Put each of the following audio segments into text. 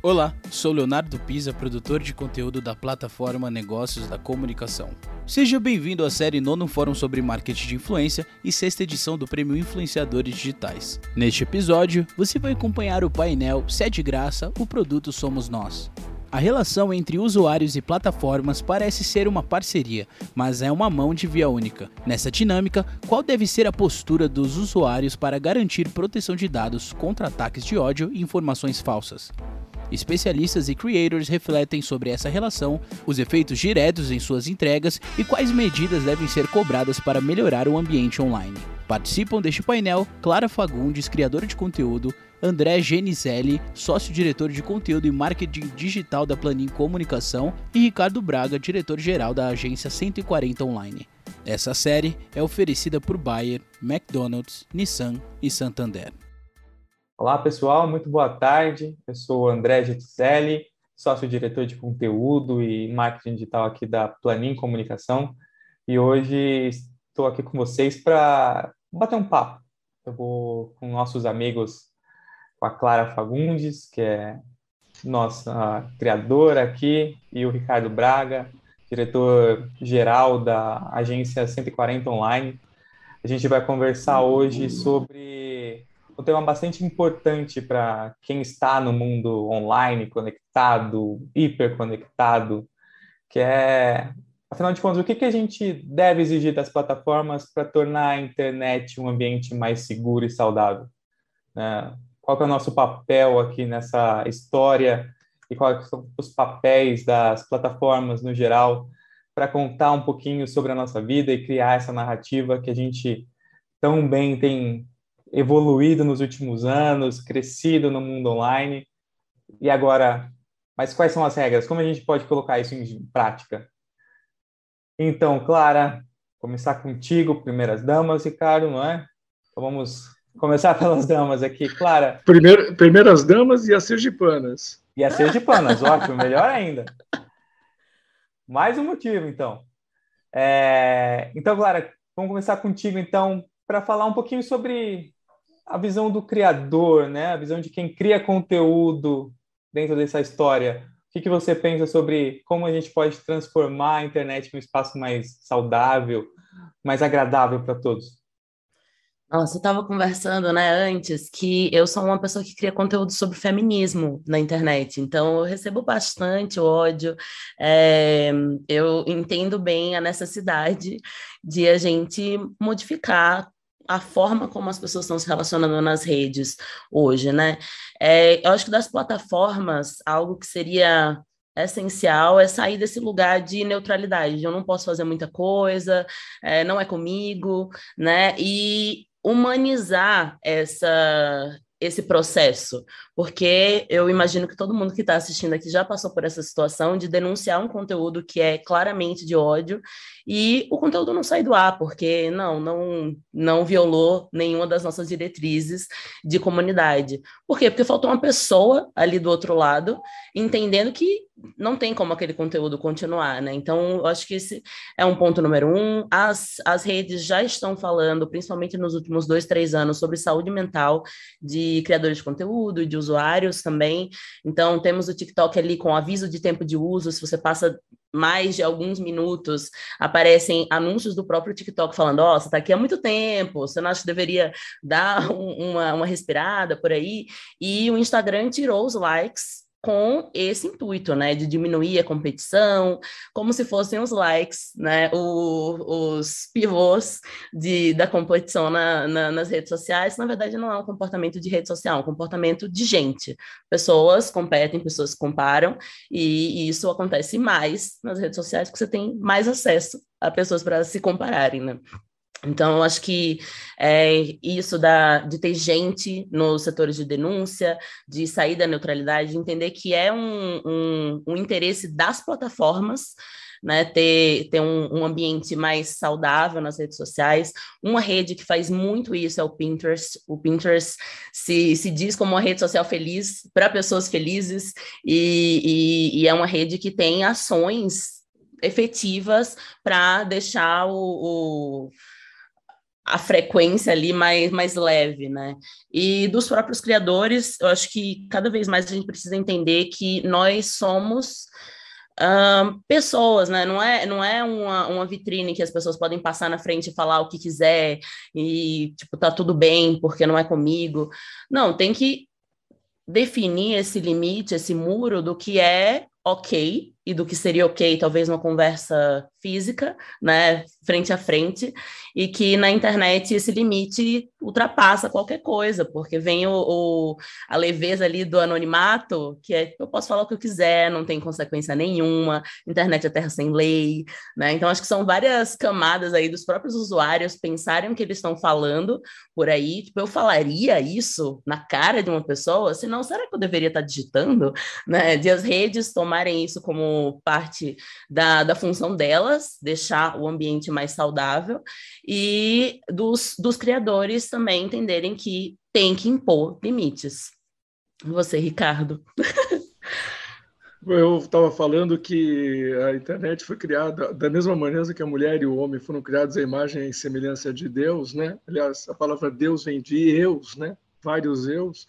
Olá, sou Leonardo Pisa, produtor de conteúdo da plataforma Negócios da Comunicação. Seja bem-vindo à série Nono Fórum sobre Marketing de Influência e sexta edição do Prêmio Influenciadores Digitais. Neste episódio, você vai acompanhar o painel Se é de graça, o produto somos nós. A relação entre usuários e plataformas parece ser uma parceria, mas é uma mão de via única. Nessa dinâmica, qual deve ser a postura dos usuários para garantir proteção de dados contra ataques de ódio e informações falsas? Especialistas e creators refletem sobre essa relação, os efeitos diretos em suas entregas e quais medidas devem ser cobradas para melhorar o ambiente online. Participam deste painel Clara Fagundes, criadora de conteúdo, André Genizelli, sócio-diretor de conteúdo e marketing digital da Planin Comunicação, e Ricardo Braga, diretor-geral da agência 140 Online. Essa série é oferecida por Bayer, McDonald's, Nissan e Santander. Olá, pessoal, muito boa tarde. Eu sou André Getzelli, sócio-diretor de conteúdo e marketing digital aqui da Planin Comunicação. E hoje estou aqui com vocês para bater um papo. Eu vou com nossos amigos, com a Clara Fagundes, que é nossa criadora aqui, e o Ricardo Braga, diretor-geral da agência 140 Online. A gente vai conversar hoje sobre um tema bastante importante para quem está no mundo online, conectado, hiperconectado, que é, afinal de contas, o que, que a gente deve exigir das plataformas para tornar a internet um ambiente mais seguro e saudável? Né? Qual é o nosso papel aqui nessa história e quais são os papéis das plataformas no geral para contar um pouquinho sobre a nossa vida e criar essa narrativa que a gente tão bem tem evoluído nos últimos anos, crescido no mundo online. E agora, mas quais são as regras? Como a gente pode colocar isso em prática? Então, Clara, começar contigo, primeiras damas, Ricardo, não é? Então vamos começar pelas damas aqui. Clara. Primeiro, primeiras damas e as sergipanas. E as sergipanas, ótimo, melhor ainda. Mais um motivo, então. É... Então, Clara, vamos começar contigo, então, para falar um pouquinho sobre a visão do criador, né? A visão de quem cria conteúdo dentro dessa história. O que, que você pensa sobre como a gente pode transformar a internet em um espaço mais saudável, mais agradável para todos? Nossa, eu estava conversando, né, antes, que eu sou uma pessoa que cria conteúdo sobre feminismo na internet, então eu recebo bastante ódio, é, eu entendo bem a necessidade de a gente modificar a forma como as pessoas estão se relacionando nas redes hoje, né? É, eu acho que das plataformas, algo que seria essencial é sair desse lugar de neutralidade. Eu não posso fazer muita coisa, é, não é comigo, né? E humanizar essa esse processo, porque eu imagino que todo mundo que está assistindo aqui já passou por essa situação de denunciar um conteúdo que é claramente de ódio e o conteúdo não sai do ar, porque não, não, não violou nenhuma das nossas diretrizes de comunidade. Por quê? Porque faltou uma pessoa ali do outro lado entendendo que não tem como aquele conteúdo continuar, né? Então, eu acho que esse é um ponto número um. As, as redes já estão falando, principalmente nos últimos dois, três anos, sobre saúde mental de criadores de conteúdo de usuários também. Então, temos o TikTok ali com aviso de tempo de uso, se você passa mais de alguns minutos, aparecem anúncios do próprio TikTok falando, ó, oh, você está aqui há muito tempo, você não acha que deveria dar um, uma, uma respirada por aí? E o Instagram tirou os likes com esse intuito, né, de diminuir a competição, como se fossem os likes, né, o, os pivôs de, da competição na, na, nas redes sociais, na verdade não é um comportamento de rede social, é um comportamento de gente. Pessoas competem, pessoas comparam, e, e isso acontece mais nas redes sociais, porque você tem mais acesso a pessoas para se compararem, né. Então, eu acho que é, isso da, de ter gente nos setores de denúncia, de sair da neutralidade, de entender que é um, um, um interesse das plataformas né, ter, ter um, um, ambiente mais saudável nas redes sociais. Uma rede que faz muito isso é o Pinterest. O Pinterest se, se diz como uma rede social feliz para pessoas felizes e, e, e, é uma rede que tem ações efetivas para deixar o, o a frequência ali mais, mais leve, né? E dos próprios criadores, eu acho que cada vez mais a gente precisa entender que nós somos pessoas, né? Não é, não é uma, uma vitrine que as pessoas podem passar na frente e falar o que quiser e, tipo, tá tudo bem porque não é comigo. Não, tem que definir esse limite, esse muro do que é ok e do que seria ok, talvez uma conversa física, né, frente a frente, e que na internet esse limite ultrapassa qualquer coisa, porque vem o, o, a leveza ali do anonimato, que é eu posso falar o que eu quiser, não tem consequência nenhuma, internet é terra sem lei, né? Então acho que são várias camadas aí dos próprios usuários pensarem o que eles estão falando por aí, tipo, eu falaria isso na cara de uma pessoa, senão será que eu deveria estar digitando, né? De as redes tomarem isso como parte da, da função delas, deixar o ambiente mais saudável e dos, dos criadores também entenderem que tem que impor limites. Você, Ricardo. Eu estava falando que a internet foi criada da mesma maneira que a mulher e o homem foram criados à imagem e semelhança de Deus, né? Aliás, a palavra Deus vem de eus, né? Vários eus.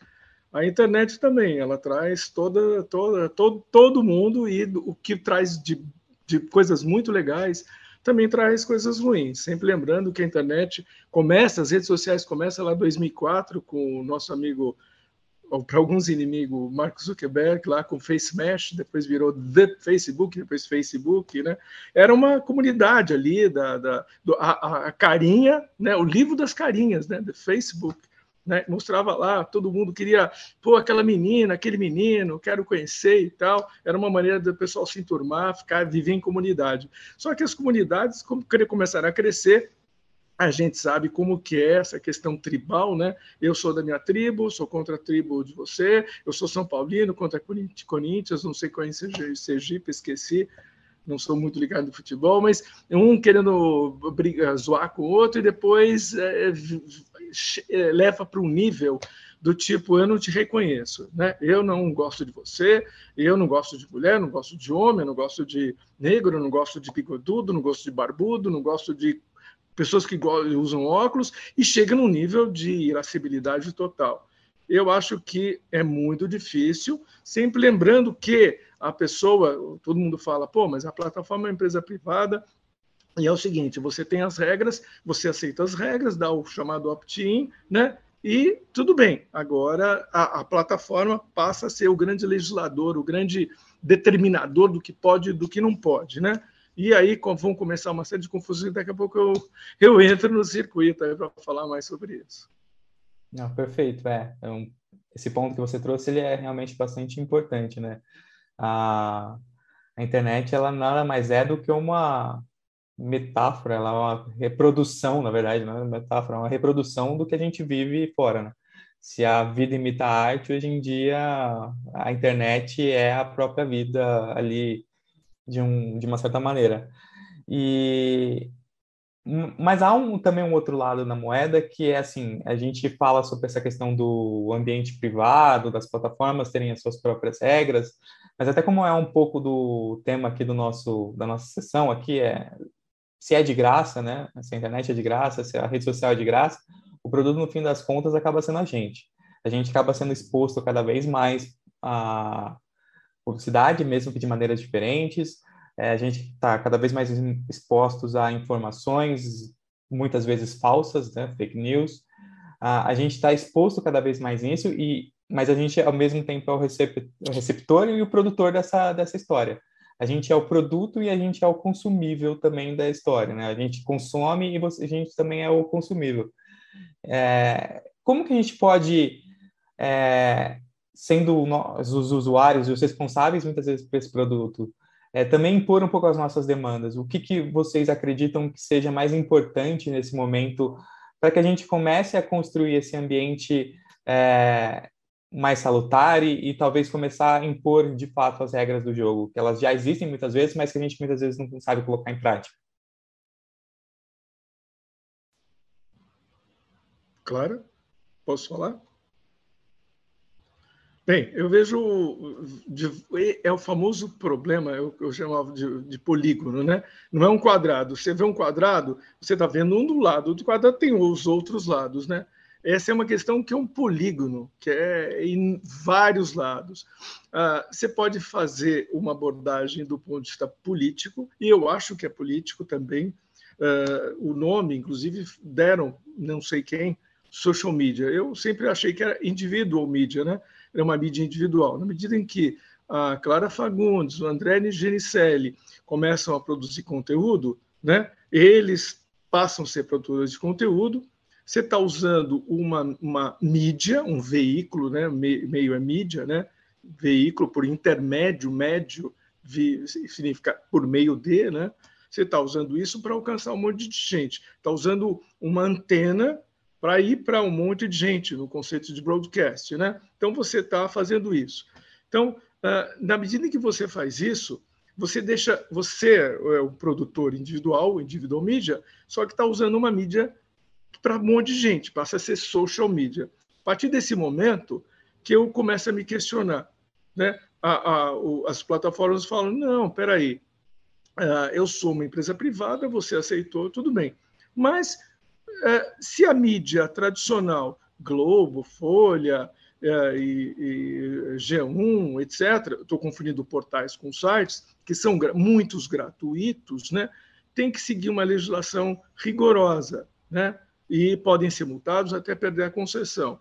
A internet também, ela traz toda, toda, todo, todo mundo e o que traz de, de coisas muito legais também traz coisas ruins. Sempre lembrando que a internet começa, as redes sociais começam lá em 2004 com o nosso amigo, para alguns inimigos, Mark Zuckerberg, lá com Face Mesh, depois virou The Facebook, depois Facebook, né? Era uma comunidade ali da, da do, a, a, carinha, né? O livro das carinhas, né? The Facebook né? Mostrava lá, todo mundo queria, pô, aquela menina, aquele menino, quero conhecer e tal. Era uma maneira do pessoal se enturmar, ficar, viver em comunidade. Só que as comunidades como, começaram a crescer, a gente sabe como que é essa questão tribal, né? Eu sou da minha tribo, sou contra a tribo de você, eu sou São Paulino contra Corinthians, não sei qual é Sergipe, esqueci, não sou muito ligado no futebol, mas um querendo brigar, zoar com o outro e depois é, leva para um nível do tipo eu não te reconheço, né? Eu não gosto de você, eu não gosto de mulher, não gosto de homem, não gosto de negro, não gosto de bigodudo, não gosto de barbudo, não gosto de pessoas que usam óculos e chega num nível de irascibilidade total. Eu acho que é muito difícil, sempre lembrando que a pessoa, todo mundo fala, pô, mas a plataforma é uma empresa privada, e é o seguinte: você tem as regras, você aceita as regras, dá o chamado opt-in, né? E tudo bem. Agora a, a, plataforma passa a ser o grande legislador, o grande determinador do que pode e do que não pode, né? E aí vão começar uma série de confusões. Daqui a pouco eu, eu entro no circuito para falar mais sobre isso. Não, perfeito. É, então, esse ponto que você trouxe ele é realmente bastante importante, né? A, a internet ela nada mais é do que uma metáfora, ela é uma reprodução, na verdade, não é uma metáfora, é uma reprodução do que a gente vive fora, né? Se a vida imita a arte, hoje em dia a internet é a própria vida ali de, um, de uma certa maneira. E mas há um, também um outro lado na moeda que é assim, a gente fala sobre essa questão do ambiente privado, das plataformas terem as suas próprias regras, mas até como é um pouco do tema aqui do nosso da nossa sessão aqui é se é de graça, né? Se a internet é de graça, se a rede social é de graça, o produto, no fim das contas, acaba sendo a gente. A gente acaba sendo exposto cada vez mais à publicidade, mesmo que de maneiras diferentes. É, a gente está cada vez mais expostos a informações, muitas vezes falsas, né? fake news. a, a gente está exposto cada vez mais nisso, e, mas a gente, ao mesmo tempo, é o receptor e o produtor dessa, dessa história a gente é o produto e a gente é o consumível também da história, né? A gente consome e você, a gente também é o consumível. É, como que a gente pode, é, sendo nós os usuários e os responsáveis muitas vezes por esse produto, é, também impor um pouco as nossas demandas? O que, que vocês acreditam que seja mais importante nesse momento para que a gente comece a construir esse ambiente é, mais salutar e, e, talvez começar a impor de fato as regras do jogo, que elas já existem muitas vezes, mas que a gente muitas vezes não sabe colocar em prática. Claro, posso falar? Bem, eu vejo. É o famoso problema, eu, eu chamava de, de, polígono, né? Não é um quadrado. Você vê um quadrado, você está vendo um do lado, do quadrado tem os outros lados, né? Essa é uma questão que é um polígono, que é em vários lados. Ah, você pode fazer uma abordagem do ponto de vista político, e eu acho que é político também. Ah, o nome, inclusive, deram, não sei quem, social media. Eu sempre achei que era individual media, né? Era uma mídia individual. Na medida em que a Clara Fagundes, o André Genicelli começam a produzir conteúdo, né? Eles passam a ser produtores de conteúdo você está usando uma, uma mídia, um veículo, né? meio é mídia, né? veículo por intermédio, médio, significa por meio de, né? Você está usando isso para alcançar um monte de gente. Está usando uma antena para ir para um monte de gente no conceito de broadcast, né? Então você está fazendo isso. Então, ah, na medida que você faz isso, você deixa você é o produtor individual, individual mídia, só que está usando uma mídia para um monte de gente, passa a ser social media. A partir desse momento que eu começo a me questionar, né? A, a, o, as plataformas falam, não, peraí, uh, eu sou uma empresa privada, você aceitou, tudo bem. Mas uh, se a mídia tradicional, Globo, Folha uh, e, e, G1, etc., estou confundindo portais com sites, que são gra muitos gratuitos, né? tem que seguir uma legislação rigorosa, né? E podem ser multados até perder a concessão.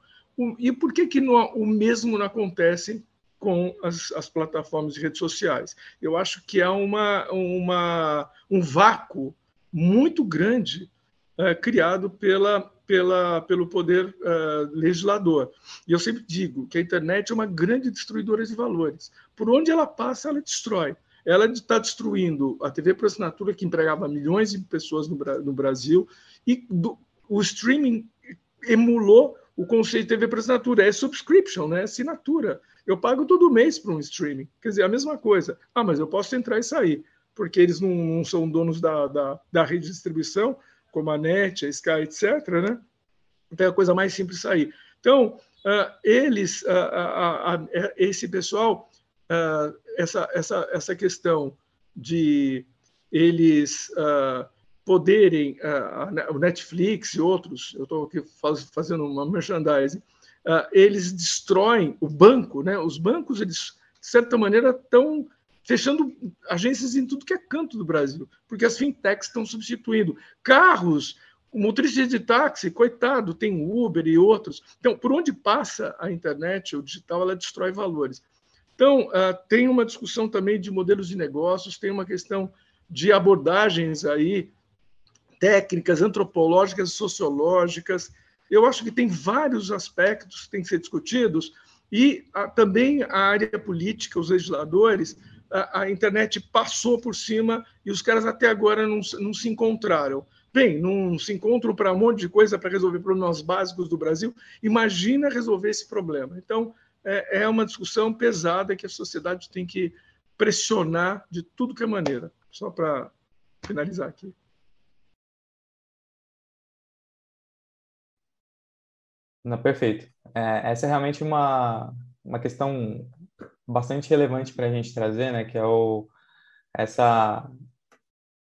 E por que, que não, o mesmo não acontece com as, as, plataformas de redes sociais? Eu acho que há uma, uma, um vácuo muito grande é, criado pela, pela, pelo poder é, legislador. E eu sempre digo que a internet é uma grande destruidora de valores. Por onde ela passa, ela destrói ela está destruindo a TV por assinatura que empregava milhões de pessoas no, Brasil e do, o streaming emulou o conceito de TV por assinatura. É subscription, né? Assinatura. Eu pago todo mês para um streaming. Quer dizer, a mesma coisa. Ah, mas eu posso entrar e sair, porque eles não, não são donos da, da, da, rede de distribuição, como a NET, a Sky, etc. Né? Então é a coisa mais simples sair. Então, uh, eles, uh, uh, esse pessoal, essa, essa, essa questão de eles poderem, uh, o Netflix e outros, eu estou aqui faz, fazendo uma merchandising, uh, eles destroem o banco, né? Os bancos, eles, de certa maneira, estão fechando agências em tudo que é canto do Brasil, porque as fintechs estão substituindo carros, o motorista de táxi, coitado, tem Uber e outros. Então, por onde passa a internet, o digital, ela destrói valores. Então, tem uma discussão também de modelos de negócios, tem uma questão de abordagens aí técnicas antropológicas e sociológicas. Eu acho que tem vários aspectos que têm que ser discutidos e a, ah, também a área política, os legisladores, a, a, internet passou por cima e os caras até agora não, não se encontraram. Bem, não se encontram para um monte de coisa para resolver problemas básicos do Brasil. Imagina resolver esse problema. Então, é, é uma discussão pesada que a sociedade tem que pressionar de tudo que é maneira. Só para finalizar aqui. Não, perfeito. É, essa é realmente uma, uma questão bastante relevante para a gente trazer, né? Que é o, essa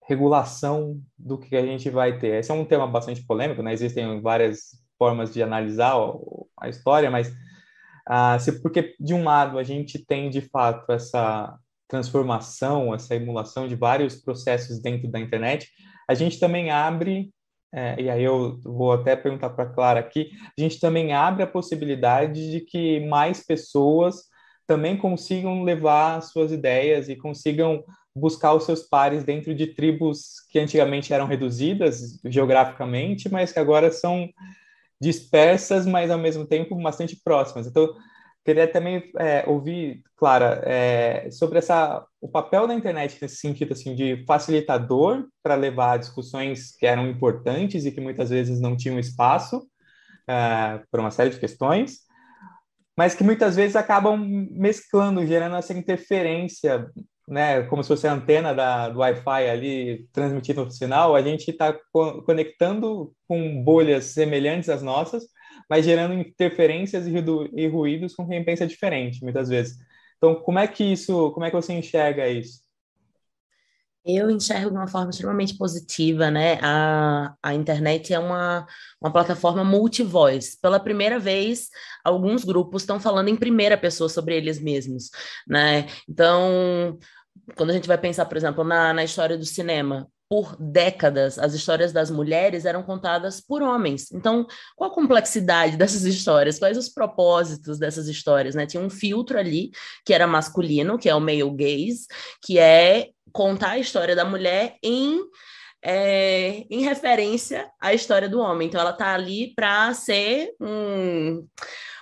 regulação do que a gente vai ter. Esse é um tema bastante polêmico, né? Existem várias formas de analisar a história, mas ah, se porque de um lado a gente tem de fato essa transformação, essa emulação de vários processos dentro da internet, a gente também abre é, e aí eu vou até perguntar para a Clara aqui, a gente também abre a possibilidade de que mais pessoas também consigam levar suas ideias e consigam buscar os seus pares dentro de tribos que antigamente eram reduzidas geograficamente, mas que agora são dispersas, mas ao mesmo tempo bastante próximas. Então, Queria também é, ouvir, Clara, é, sobre essa, o papel da internet nesse sentido assim, de facilitador para levar discussões que eram importantes e que muitas vezes não tinham espaço é, por uma série de questões, mas que muitas vezes acabam mesclando, gerando essa interferência, né, como se fosse a antena da, do Wi-Fi ali transmitindo o sinal, a gente está co conectando com bolhas semelhantes às nossas, mas gerando interferências e ruídos com quem pensa diferente, muitas vezes. Então, como é que isso, como é que você enxerga isso? Eu enxergo de uma forma extremamente positiva, né? A, a internet é uma, uma plataforma multivoz. Pela primeira vez, alguns grupos estão falando em primeira pessoa sobre eles mesmos, né? Então, quando a gente vai pensar, por exemplo, na, na história do cinema, por décadas, as histórias das mulheres eram contadas por homens. Então, qual a complexidade dessas histórias? Quais os propósitos dessas histórias? Né? Tinha um filtro ali que era masculino, que é o male gaze, que é contar a história da mulher em é, em referência à história do homem. Então, ela está ali para ser um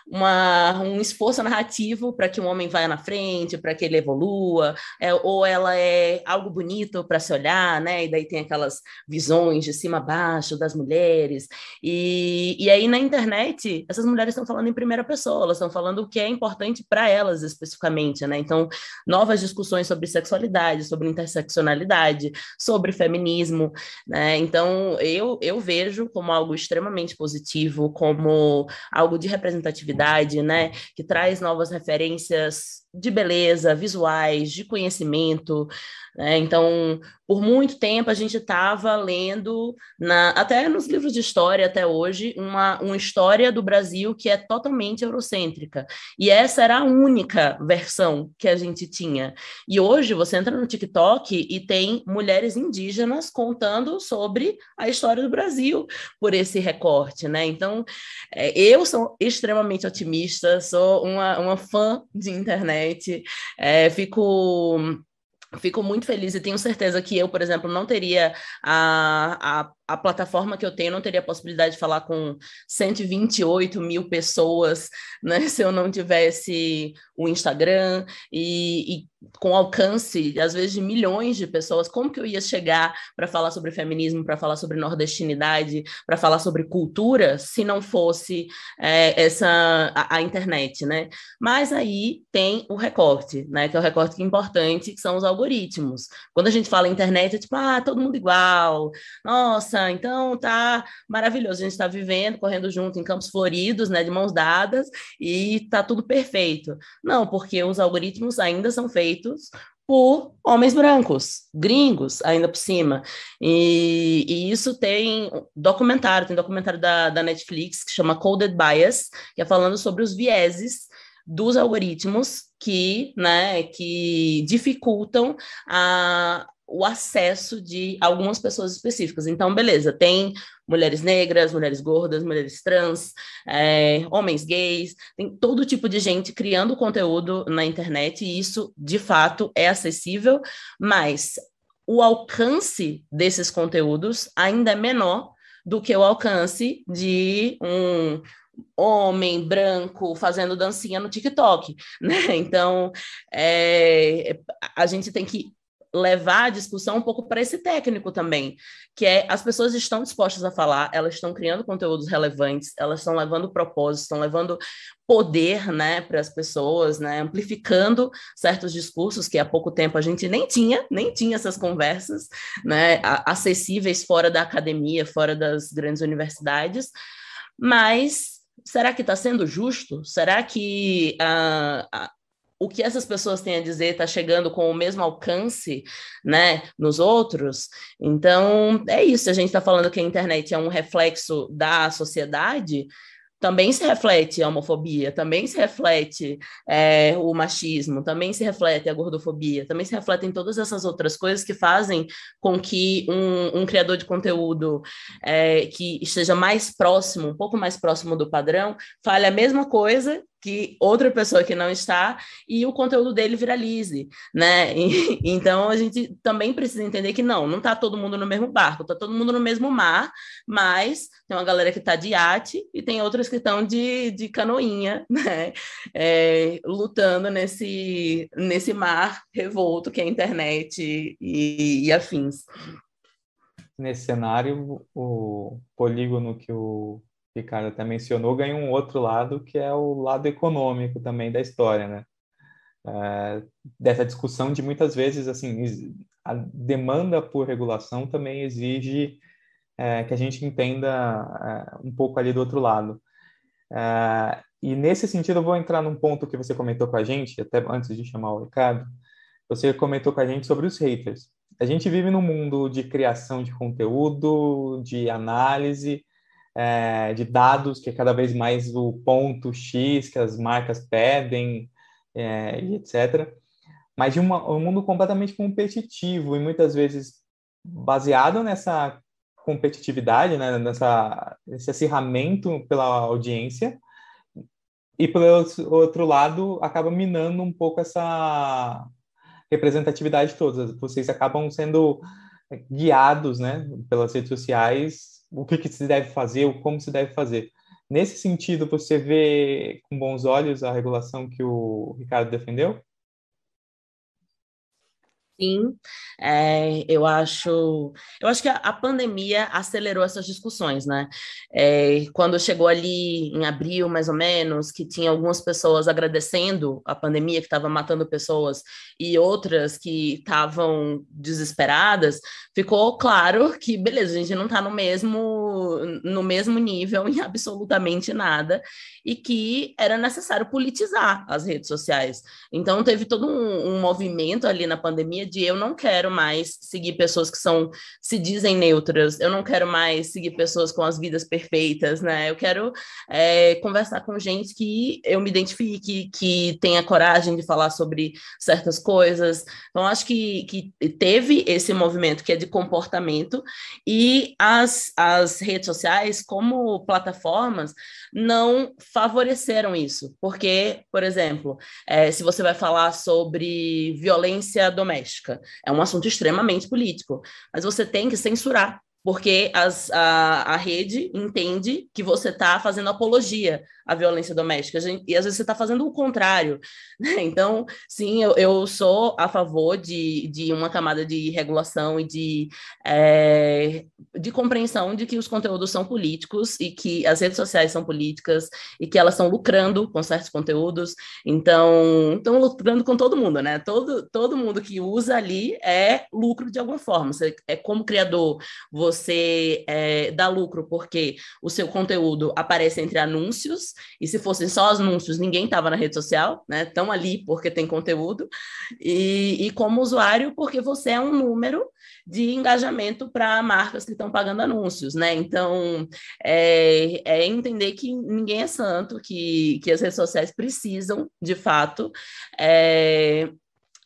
uma, um esforço narrativo para que um homem vá na frente, para que ele evolua, é, ou ela é algo bonito para se olhar, né? E daí tem aquelas visões de cima a baixo das mulheres. E, e aí na internet, essas mulheres estão falando em primeira pessoa, elas estão falando o que é importante para elas especificamente, né? Então, novas discussões sobre sexualidade, sobre interseccionalidade, sobre feminismo, né? Então, eu, eu vejo como algo extremamente positivo, como algo de representatividade né? Que traz novas referências de beleza, visuais, de conhecimento. Né? Então, por muito tempo a gente estava lendo, na, até nos livros de história até hoje, uma, uma história do Brasil que é totalmente eurocêntrica. E essa era a única versão que a gente tinha. E hoje você entra no TikTok e tem mulheres indígenas contando sobre a história do Brasil por esse recorte, né? Então, é, eu sou extremamente otimista, sou uma, uma fã de internet É, fico fico muito feliz e tenho certeza que eu, por exemplo, não teria a, a a plataforma que eu tenho não teria a possibilidade de falar com 128 mil pessoas, né, se eu não tivesse o Instagram e, e, com alcance, às vezes, de milhões de pessoas, como que eu ia chegar para falar sobre feminismo, para falar sobre nordestinidade, para falar sobre cultura, se não fosse é, essa a, a, internet, né? Mas aí tem o recorte, né, que é o recorte importante, que são os algoritmos. Quando a gente fala internet, é tipo, ah, todo mundo igual, nossa, então tá maravilhoso, a gente está vivendo, correndo junto em campos floridos, né, de mãos dadas, e tá tudo perfeito. Não, porque os algoritmos ainda são feitos por homens brancos, gringos, ainda por cima. E, e, isso tem documentário, tem documentário da, da Netflix que chama Coded Bias, que é falando sobre os vieses dos algoritmos que, né, que dificultam a, o acesso de algumas pessoas específicas. Então, beleza, tem mulheres negras, mulheres gordas, mulheres trans, é, homens gays, tem todo tipo de gente criando conteúdo na internet, e isso, de fato, é acessível, mas o alcance desses conteúdos ainda é menor do que o alcance de um homem branco fazendo dancinha no TikTok, né? Então, é, a gente tem que levar a discussão um pouco para esse técnico também, que é as pessoas estão dispostas a falar, elas estão criando conteúdos relevantes, elas estão levando propósitos, estão levando poder, né, para as pessoas, né, amplificando certos discursos que há pouco tempo a gente nem tinha, nem tinha essas conversas, né, acessíveis fora da academia, fora das grandes universidades, mas será que está sendo justo? Será que a, a o que essas pessoas têm a dizer está chegando com o mesmo alcance, né, nos outros. Então, é isso. A gente está falando que a internet é um reflexo da sociedade também se reflete a homofobia, também se reflete é, o machismo, também se reflete a gordofobia, também se refletem todas essas outras coisas que fazem com que um, um criador de conteúdo é, que esteja mais próximo, um pouco mais próximo do padrão, fale a mesma coisa que outra pessoa que não está e o conteúdo dele viralize, né? E, então a gente também precisa entender que não, não está todo mundo no mesmo barco, está todo mundo no mesmo mar, mas tem uma galera que está de iate e tem outras que estão de, de canoinha, né? É, lutando nesse, nesse mar revolto que é a internet e, e afins. Nesse cenário, o polígono que o Ricardo até mencionou, ganha um outro lado, que é o lado econômico também da história, né? É, dessa discussão de muitas vezes, assim, a demanda por regulação também exige é, que a gente entenda é, um pouco ali do outro lado. E nesse sentido, eu vou entrar num ponto que você comentou com a gente, até antes de chamar o Ricardo. Você comentou com a gente sobre os haters. A gente vive num mundo de criação de conteúdo, de análise, é, de dados, que é cada vez mais o ponto X que as marcas pedem, é, e etc. Mas de uma, um mundo completamente competitivo e muitas vezes baseado nessa competitividade, né, nessa, nesse acirramento pela audiência, e pelo outro lado acaba minando um pouco essa representatividade toda. Vocês acabam sendo guiados, né, pelas redes sociais, o que, que se deve fazer, o como se deve fazer. Nesse sentido, você vê com bons olhos a regulação que o Ricardo defendeu? Sim, é, eu acho, eu acho que a, a, pandemia acelerou essas discussões, né? É, quando chegou ali em abril, mais ou menos, que tinha algumas pessoas agradecendo a pandemia que estava matando pessoas e outras que estavam desesperadas, ficou claro que, beleza, a gente não está no mesmo, no mesmo nível em absolutamente nada e que era necessário politizar as redes sociais. Então teve todo um, um movimento ali na pandemia de eu não quero mais seguir pessoas que são se dizem neutras, eu não quero mais seguir pessoas com as vidas perfeitas, né? Eu quero é, conversar com gente que eu me identifique, que tenha coragem de falar sobre certas coisas. Então, acho que, que teve esse movimento que é de comportamento e as, as redes sociais, como plataformas, não favoreceram isso, porque, por exemplo, é, se você vai falar sobre violência doméstica, É um assunto extremamente político, mas você tem que censurar porque as, a, a rede entende que você está fazendo apologia à violência doméstica, e às vezes você está fazendo o contrário. Né? Então, sim, eu, eu, sou a favor de, de uma camada de regulação e de, é, de compreensão de que os conteúdos são políticos e que as redes sociais são políticas e que elas estão lucrando com certos conteúdos, então estão lucrando com todo mundo, né? Todo, todo mundo que usa ali é lucro de alguma forma. Você, é como criador, você você é, dá lucro porque o seu conteúdo aparece entre anúncios, e se fossem só anúncios, ninguém estava na rede social, né? Estão ali porque tem conteúdo, e, e como usuário, porque você é um número de engajamento para marcas que estão pagando anúncios, né? Então, é, é, entender que ninguém é santo, que, que as redes sociais precisam, de fato, é,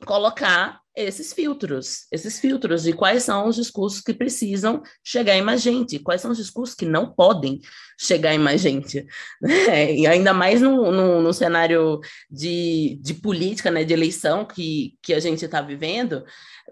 colocar esses filtros, esses filtros de quais são os discursos que precisam chegar em mais gente, quais são os discursos que não podem chegar em mais gente. Né? E ainda mais no, no, no, cenário de, de política, né, de eleição que, que a gente está vivendo,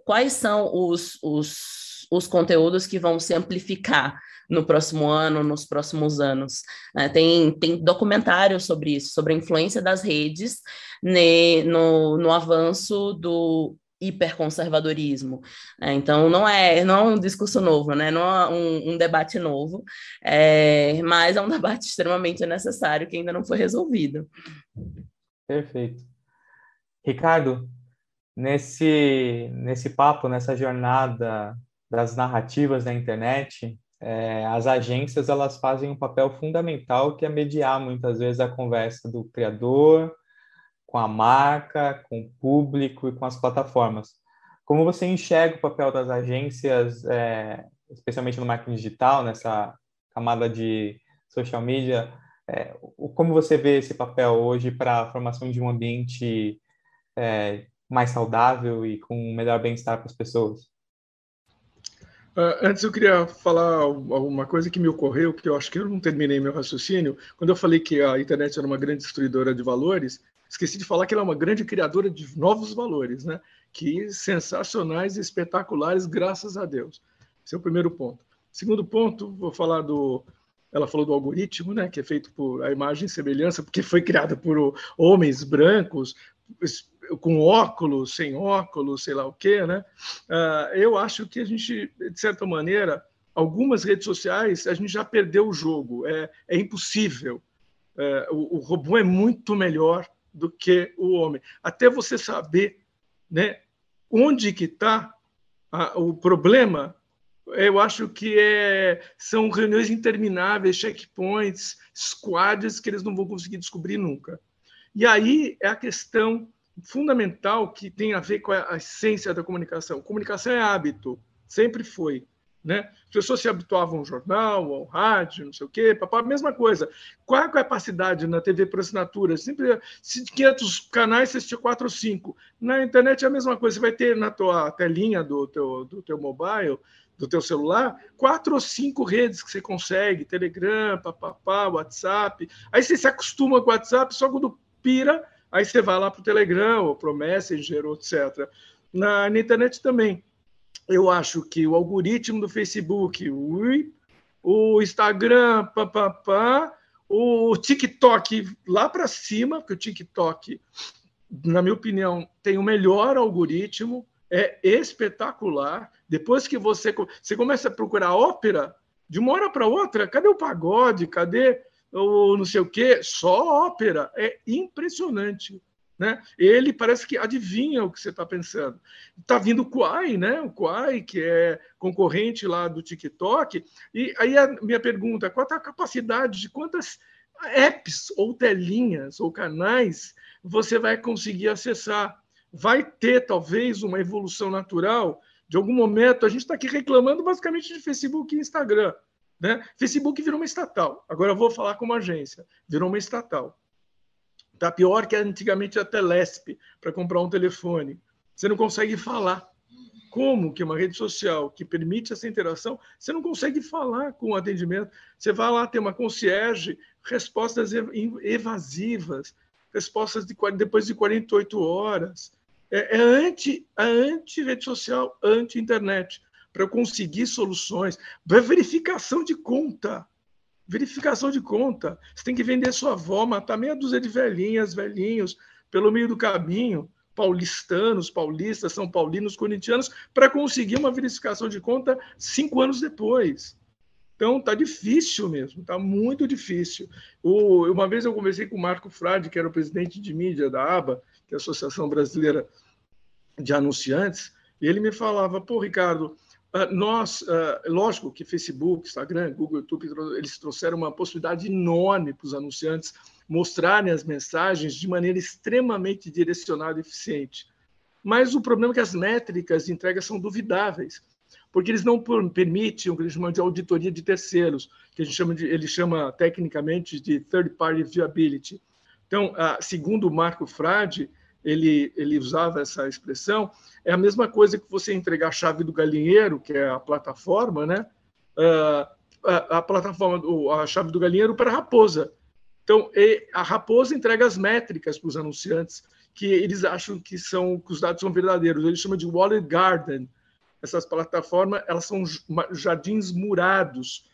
quais são os, os, os conteúdos que vão se amplificar no próximo ano, nos próximos anos. Né? Tem, tem documentários sobre isso, sobre a influência das redes né, no, no avanço do hiperconservadorismo. Né? Então, não é, não é um discurso novo, né? não é um, um debate novo, é, mas é um debate extremamente necessário que ainda não foi resolvido. Perfeito. Ricardo, nesse, nesse papo, nessa jornada das narrativas da internet, é, as agências elas fazem um papel fundamental que é mediar muitas vezes a conversa do criador com a marca, com o público e com as plataformas. Como você enxerga o papel das agências, é, especialmente no marketing digital, nessa camada de social media? É, como você vê esse papel hoje para a formação de um ambiente é, mais saudável e com melhor bem-estar para as pessoas? Uh, antes eu queria falar uma coisa que me ocorreu, que eu acho que eu não terminei meu raciocínio. Quando eu falei que a internet era uma grande destruidora de valores, esqueci de falar que ela é uma grande criadora de novos valores, né? Que sensacionais e espetaculares, graças a Deus. Esse é o primeiro ponto. Segundo ponto, vou falar do. Ela falou do algoritmo, né? Que é feito por a imagem e semelhança, porque foi criada por homens brancos, com óculos, sem óculos, sei lá o quê, né? Uh, eu acho que a gente, de certa maneira, algumas redes sociais, a gente já perdeu o jogo. É, é impossível. É, o, o, robô é muito melhor do que o homem. Até você saber né, onde que está o problema Eu acho que é, são reuniões intermináveis, checkpoints, squads que eles não vão conseguir descobrir nunca. E aí é a questão fundamental que tem a ver com a essência da comunicação. Comunicação é hábito, sempre foi. Né? As pessoas se habituavam ao jornal, ao rádio, não sei o quê, papá, mesma coisa. Qual é a capacidade na TV por assinatura? Sempre, se 500 canais, você assistia 4 ou 5. Na internet é a mesma coisa. Você vai ter na tua telinha do teu, do teu mobile, do teu celular, quatro ou cinco redes que você consegue, Telegram, papapá, WhatsApp. Aí você se acostuma com o WhatsApp, só quando pira, aí você vai lá para o Telegram ou para o Messenger, etc. Na, na internet também eu acho que o algoritmo do Facebook, ui, o Instagram, pá, pá, pá, o TikTok lá para cima, porque o TikTok, na minha opinião, tem o melhor algoritmo, é espetacular. Depois que você, você começa a procurar ópera, de uma hora para outra, cadê o pagode? Cadê o não sei o quê? Só ópera. É impressionante. Né? Ele parece que adivinha o que você está pensando. Está vindo o Quai, né? o Quai, que é concorrente lá do TikTok. E aí a minha pergunta: qual é a capacidade de quantas apps ou telinhas ou canais você vai conseguir acessar? Vai ter talvez uma evolução natural? De algum momento, a gente está aqui reclamando basicamente de Facebook e Instagram. Né? Facebook virou uma estatal. Agora eu vou falar como agência. Virou uma estatal. Está pior que antigamente a Telesp para comprar um telefone. Você não consegue falar. Como que uma rede social que permite essa interação, você não consegue falar com o atendimento. Você vai lá, ter uma concierge, respostas evasivas, respostas de, depois de 48 horas. É, é anti, é anti-rede social, anti-internet, para conseguir soluções. Verificação de conta verificação de conta. Você tem que vender sua avó, matar meia dúzia de velhinhas, velhinhos, pelo meio do caminho, paulistanos, paulistas, são paulinos, corintianos, para conseguir uma verificação de conta cinco anos depois. Então, tá difícil mesmo, tá muito difícil. O, uma vez eu conversei com o Marco Frade, que era o presidente de mídia da ABA, que é a Associação Brasileira de Anunciantes, e ele me falava, pô, Ricardo, nós, uh, lógico que Facebook, Instagram, Google, YouTube, eles trouxeram uma possibilidade enorme para os anunciantes mostrarem as mensagens de maneira extremamente direcionada e eficiente. Mas o problema é que as métricas de entrega são duvidáveis, porque eles não permitem o que eles chamam de auditoria de terceiros, que a gente chama de, ele chama tecnicamente de third party viability. Então, uh, segundo o Marco Frade, ele, ele usava essa expressão, é a mesma coisa que você entregar a chave do galinheiro, que é a plataforma, né? Uh, a, a, plataforma, a chave do galinheiro para a raposa. Então, a raposa entrega as métricas para os anunciantes, que eles acham que são que os dados são verdadeiros. Eles chamam de wallet garden. Essas plataformas, elas são jardins murados.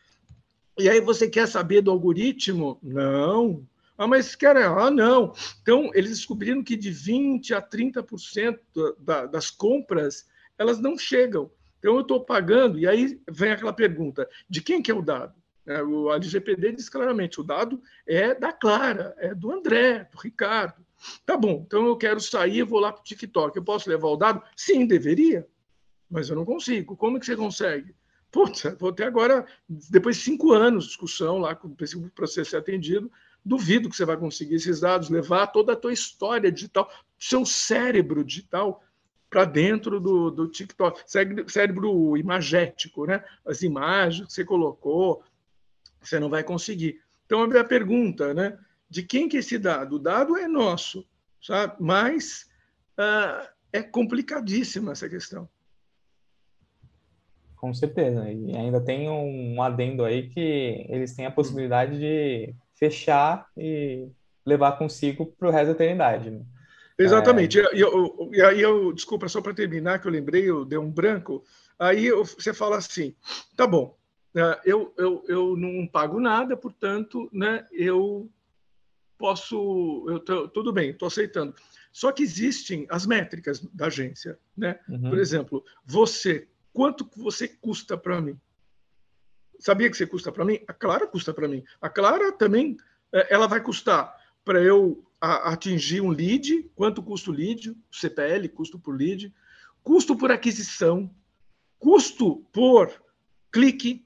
E aí você quer saber do algoritmo? Não, ah, mas querem, ah, não. Então, eles descobriram que de 20% a 30% da, das compras, elas não chegam. Então, eu estou pagando, e aí vem aquela pergunta, de quem que é o dado? É, o LGPD diz claramente, o dado é da Clara, é do André, do Ricardo. Tá bom, então eu quero sair, vou lá para o TikTok. Eu posso levar o dado? Sim, deveria, mas eu não consigo. Como que você consegue? Putz, vou ter agora, depois de cinco anos de discussão lá, com o processo ser atendido, Duvido que você vai conseguir esses dados, levar toda a tua história digital, seu cérebro digital para dentro do, do TikTok, cérebro imagético, né? As imagens que você colocou, você não vai conseguir. Então, a minha pergunta, né? De quem que é esse dado? O dado é nosso, sabe? Mas uh, é complicadíssima essa questão. Com certeza. E ainda tem um adendo aí que eles têm a possibilidade de fechar e levar consigo para o resto da eternidade. Né? Exatamente. É... E, eu, e aí eu, desculpa, só para terminar, que eu lembrei, eu dei um branco. Aí eu, você fala assim: tá bom, né, eu, eu, eu não pago nada, portanto, né, eu posso. Eu tô, tudo bem, estou aceitando. Só que existem as métricas da agência. Né? Uhum. Por exemplo, você, quanto você custa para mim? Sabia que você custa para mim? A Clara custa para mim. A Clara também, é, ela vai custar para eu atingir um lead, quanto custa o lead, CPL, custo por lead, custo por aquisição, custo por clique,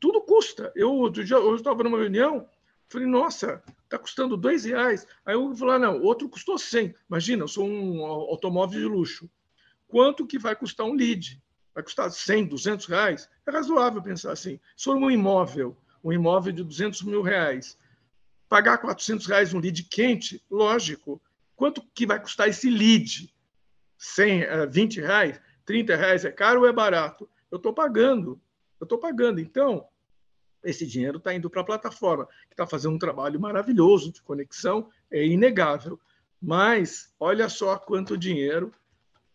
tudo custa. Eu outro dia, hoje estava numa reunião, falei, nossa, está custando dois reais. Aí eu falei, ah, não, outro custou 100. Imagina, eu sou um automóvel de luxo. Quanto que vai custar um lead? Vai custar 100, 200 reais? É razoável pensar assim. Se for um imóvel, um imóvel de 200 mil reais, pagar 400 reais um lead quente, lógico. Quanto que vai custar esse lead? 100, 20 eh, reais? 30 reais é caro ou é barato? Eu estou pagando. Eu estou pagando. Então, esse dinheiro está indo para a plataforma, que está fazendo um trabalho maravilhoso de conexão, é inegável. Mas olha só quanto dinheiro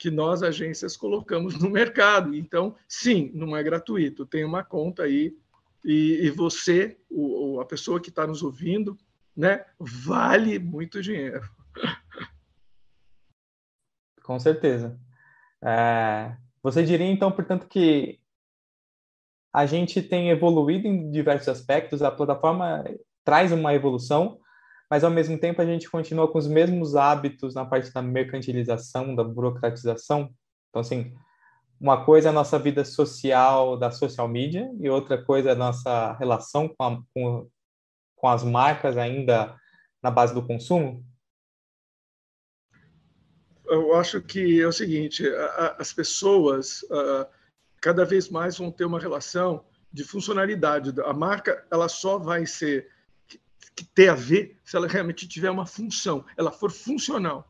que nós, agências, colocamos no mercado. Então, sim, não é gratuito. Tem uma conta aí e, e você, o, a pessoa que está nos ouvindo, né, vale muito dinheiro. Com certeza. É, você diria, então, portanto, que a gente tem evoluído em diversos aspectos, a plataforma traz uma evolução, mas ao mesmo tempo a gente continua com os mesmos hábitos na parte da mercantilização, da burocratização. Então, assim, uma coisa é a nossa vida social da social media e outra coisa é a nossa relação com, a, com, com as marcas ainda na base do consumo? Eu acho que é o seguinte: as pessoas cada vez mais vão ter uma relação de funcionalidade. A marca ela só vai ser que ter a ver se ela realmente tiver uma função, ela for funcional,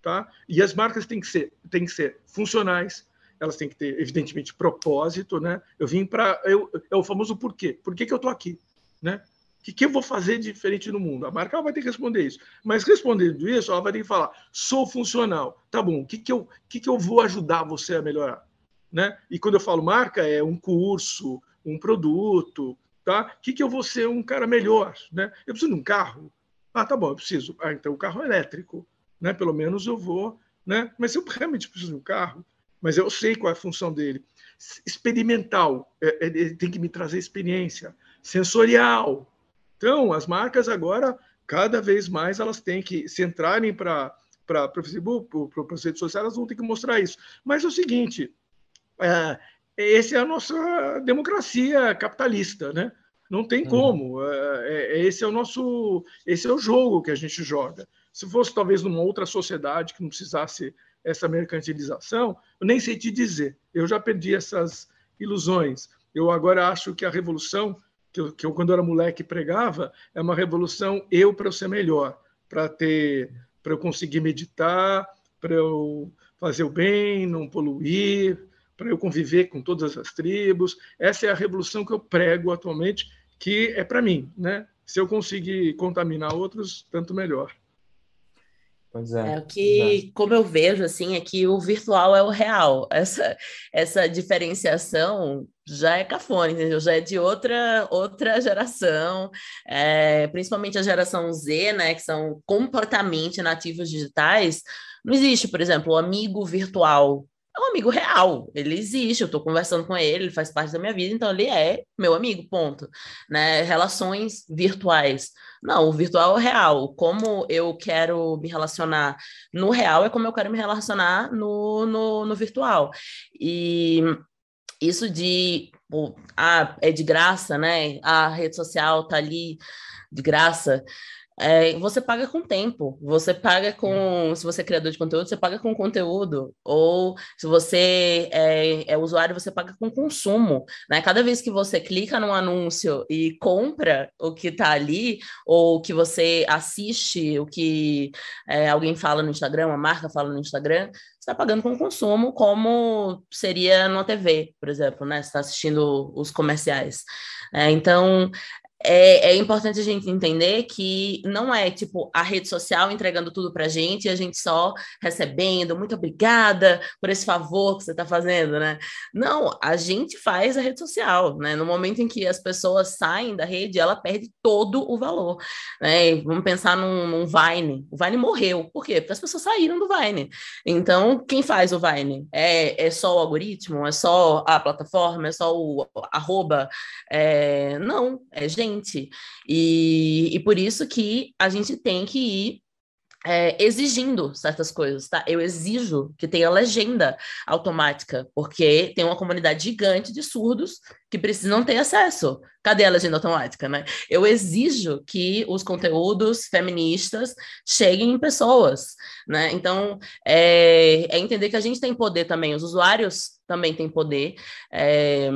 tá? E as marcas têm que ser têm que ser funcionais, elas têm que ter, evidentemente, propósito, né? Eu vim para. É o famoso porquê. Por que, que eu estou aqui? Né? O que, que eu vou fazer diferente no mundo? A marca vai ter que responder isso. Mas respondendo isso, ela vai ter que falar: sou funcional. Tá bom, o que, que, eu, que, que eu vou ajudar você a melhorar? Né? E quando eu falo marca, é um curso, um produto, tá? Que, que eu vou ser um cara melhor? Né? Eu preciso de um carro? Ah, tá bom, eu preciso. Ah, então o carro é elétrico. Né? Pelo menos eu vou. Né? Mas eu realmente preciso de um carro, mas eu sei qual é a função dele. Experimental, é, é, ele tem que me trazer experiência. Sensorial. Então, as marcas agora, cada vez mais, elas têm que se entrarem para para o Facebook, para as redes sociais, elas vão ter que mostrar isso. Mas é o seguinte, é, essa é a nossa democracia capitalista, né? Não tem uhum. como. É, esse é o nosso, esse é o jogo que a gente joga. Se fosse talvez numa outra sociedade que não precisasse essa mercantilização, eu nem sei te dizer. Eu já perdi essas ilusões. Eu agora acho que a revolução que eu, que eu quando era moleque pregava é uma revolução eu para eu ser melhor, para ter, para eu conseguir meditar, para eu fazer o bem, não poluir, para eu conviver com todas as tribos. Essa é a revolução que eu prego atualmente, que é para mim, né? Se eu conseguir contaminar outros, tanto melhor. Pois é. é o que, é. como eu vejo, assim, é que o virtual é o real. Essa, essa diferenciação já é cafona, entendeu? Já é de outra, outra geração, é, principalmente a geração Z, né, que são completamente nativos digitais. Não existe, por exemplo, o amigo virtual é um amigo real, ele existe, eu estou conversando com ele, ele faz parte da minha vida, então ele é meu amigo, ponto. Né? Relações virtuais. Não, o virtual é o real. Como eu quero me relacionar no real é como eu quero me relacionar no, no, no virtual. E isso de ah, é de graça, né? A rede social tá ali de graça. É, você paga com tempo, você paga com. Se você é criador de conteúdo, você paga com conteúdo. Ou se você é, é usuário, você paga com consumo. Né? Cada vez que você clica num anúncio e compra o que está ali, ou que você assiste o que é, alguém fala no Instagram, uma marca fala no Instagram, você está pagando com consumo, como seria numa TV, por exemplo, né? Você está assistindo os comerciais. É, então, é, é, importante a gente entender que não é tipo a rede social entregando tudo para a gente e a gente só recebendo, muito obrigada por esse favor que você está fazendo, né? Não, a gente faz a rede social, né? No momento em que as pessoas saem da rede, ela perde todo o valor, né? Vamos pensar num, num Vine. O Vine morreu, por quê? Porque as pessoas saíram do Vine. Então, quem faz o Vine? É, é só o algoritmo? É só a plataforma? É só o arroba? É... Não, é gente. E, e por isso que a gente tem que ir é, exigindo certas coisas, tá? Eu exijo que tenha legenda automática, porque tem uma comunidade gigante de surdos que precisam ter acesso. Cadê a legenda automática, né? Eu exijo que os conteúdos feministas cheguem em pessoas, né? Então, é, é entender que a gente tem poder também, os usuários também têm poder. É,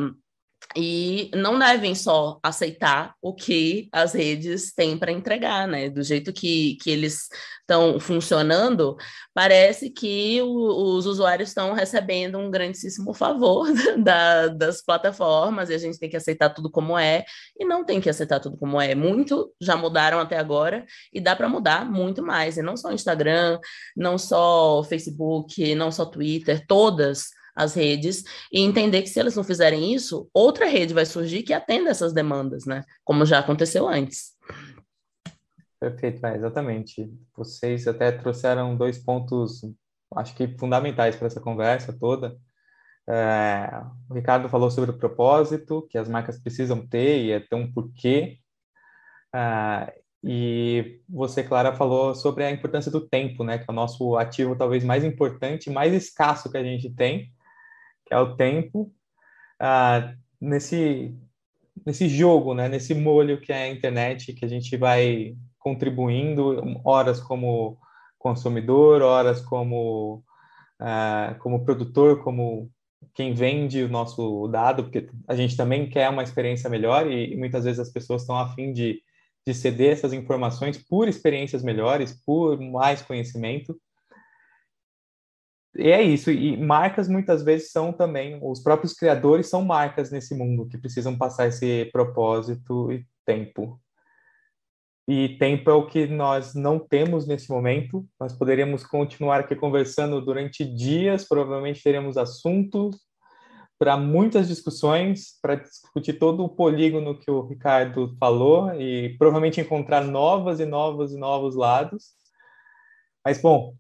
e não devem só aceitar o que as redes têm para entregar, né? Do jeito que, que eles estão funcionando, parece que o, os usuários estão recebendo um grandíssimo favor da, das plataformas e a gente tem que aceitar tudo como é e não tem que aceitar tudo como é. Muito já mudaram até agora e dá para mudar muito mais. E não só Instagram, não só Facebook, não só Twitter, todas as redes e entender que se elas não fizerem isso, outra rede vai surgir que atenda essas demandas, né? Como já aconteceu antes. Perfeito, é, exatamente. Vocês até trouxeram dois pontos, acho que fundamentais para essa conversa toda. É, o Ricardo falou sobre o propósito que as marcas precisam ter e é ter um porquê. É, e você, Clara, falou sobre a importância do tempo, né? Que é o nosso ativo talvez mais importante, mais escasso que a gente tem que é o tempo, ah, nesse, nesse jogo, né, nesse molho que é a internet, que a gente vai contribuindo, horas como consumidor, horas como, ah, como produtor, como quem vende o nosso dado, porque a gente também quer uma experiência melhor e, e muitas vezes as pessoas estão a fim de, de ceder essas informações por experiências melhores, por mais conhecimento. E é isso, e marcas muitas vezes são também, os próprios criadores são marcas nesse mundo que precisam passar esse propósito e tempo. E tempo é o que nós não temos nesse momento. Nós poderíamos continuar aqui conversando durante dias, provavelmente teremos assuntos para muitas discussões, para discutir todo o polígono que o Ricardo falou e provavelmente encontrar novas e novos e novos lados. Mas, bom,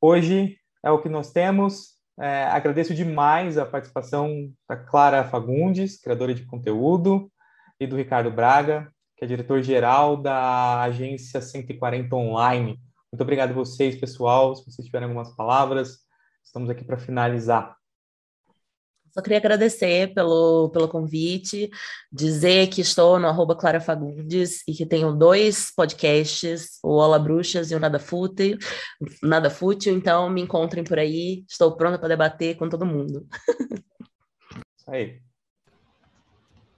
hoje é o que nós temos. É, agradeço demais a participação da Clara Fagundes, criadora de conteúdo, e do Ricardo Braga, que é diretor-geral da agência 140 Online. Muito obrigado a vocês, pessoal. Se vocês tiverem algumas palavras, estamos aqui para finalizar. Só queria agradecer pelo, pelo convite, dizer que estou no arroba Clara Fagundes e que tenho dois podcasts, o Ola Bruxas e o Nada Fútil, Nada Fútil, então me encontrem por aí, estou pronta para debater com todo mundo. Isso aí.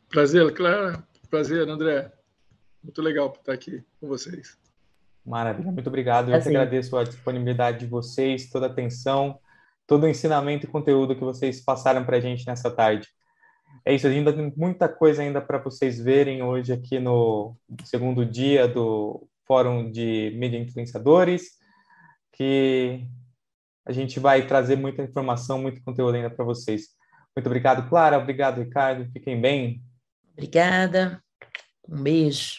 Prazer, Clara. Prazer, André. Muito legal estar aqui com vocês. Maravilha, muito obrigado. Eu assim. que agradeço a disponibilidade de vocês, toda a atenção todo o ensinamento e conteúdo que vocês passaram para a gente nessa tarde. É isso, ainda tem muita coisa ainda para vocês verem hoje aqui no segundo dia do Fórum de Mídia Influenciadores, que a gente vai trazer muita informação, muito conteúdo ainda para vocês. Muito obrigado, Clara. Obrigado, Ricardo. Fiquem bem. Obrigada. Um beijo.